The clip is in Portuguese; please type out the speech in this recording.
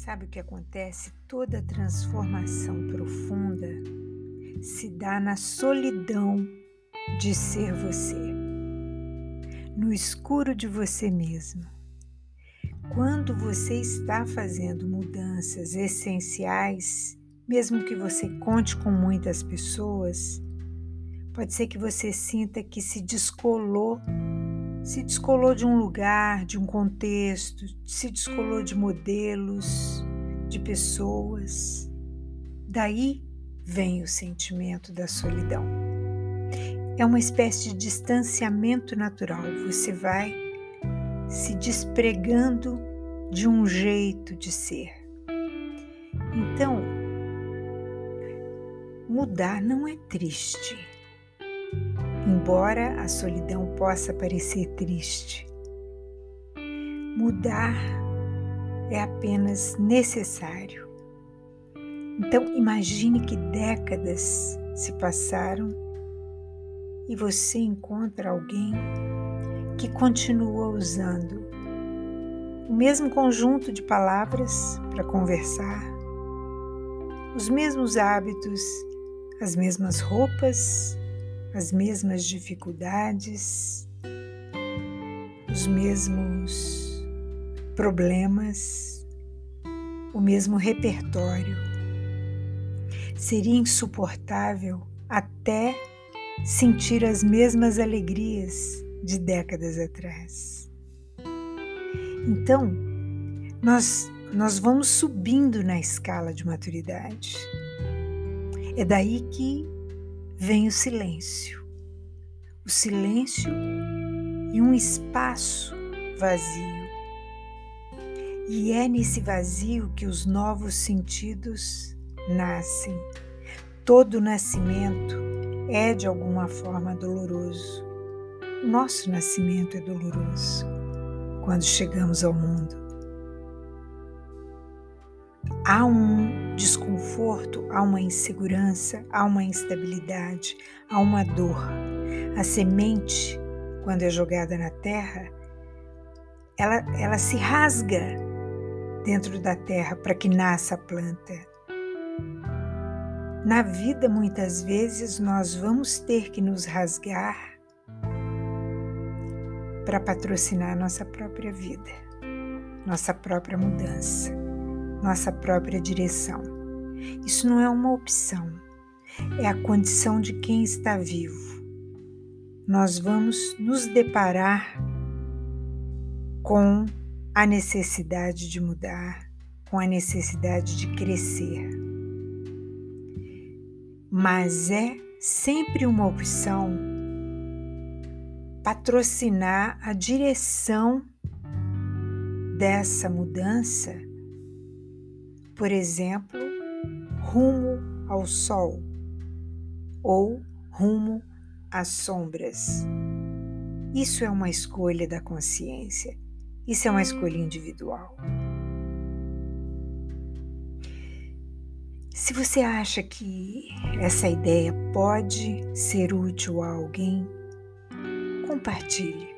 Sabe o que acontece? Toda transformação profunda se dá na solidão de ser você, no escuro de você mesmo. Quando você está fazendo mudanças essenciais, mesmo que você conte com muitas pessoas, pode ser que você sinta que se descolou se descolou de um lugar, de um contexto, se descolou de modelos, de pessoas. Daí vem o sentimento da solidão. É uma espécie de distanciamento natural. Você vai se despregando de um jeito de ser. Então, mudar não é triste embora a solidão possa parecer triste. Mudar é apenas necessário. Então, imagine que décadas se passaram e você encontra alguém que continua usando o mesmo conjunto de palavras para conversar, os mesmos hábitos, as mesmas roupas, as mesmas dificuldades, os mesmos problemas, o mesmo repertório. Seria insuportável até sentir as mesmas alegrias de décadas atrás. Então, nós, nós vamos subindo na escala de maturidade. É daí que vem o silêncio. O silêncio e um espaço vazio. E é nesse vazio que os novos sentidos nascem. Todo nascimento é de alguma forma doloroso. O nosso nascimento é doloroso quando chegamos ao mundo. Há um desconforto, há uma insegurança, há uma instabilidade, há uma dor. A semente, quando é jogada na terra, ela, ela se rasga dentro da terra para que nasça a planta. Na vida, muitas vezes, nós vamos ter que nos rasgar para patrocinar nossa própria vida, nossa própria mudança nossa própria direção. Isso não é uma opção, é a condição de quem está vivo. Nós vamos nos deparar com a necessidade de mudar, com a necessidade de crescer. Mas é sempre uma opção patrocinar a direção dessa mudança por exemplo, rumo ao sol ou rumo às sombras. Isso é uma escolha da consciência, isso é uma escolha individual. Se você acha que essa ideia pode ser útil a alguém, compartilhe.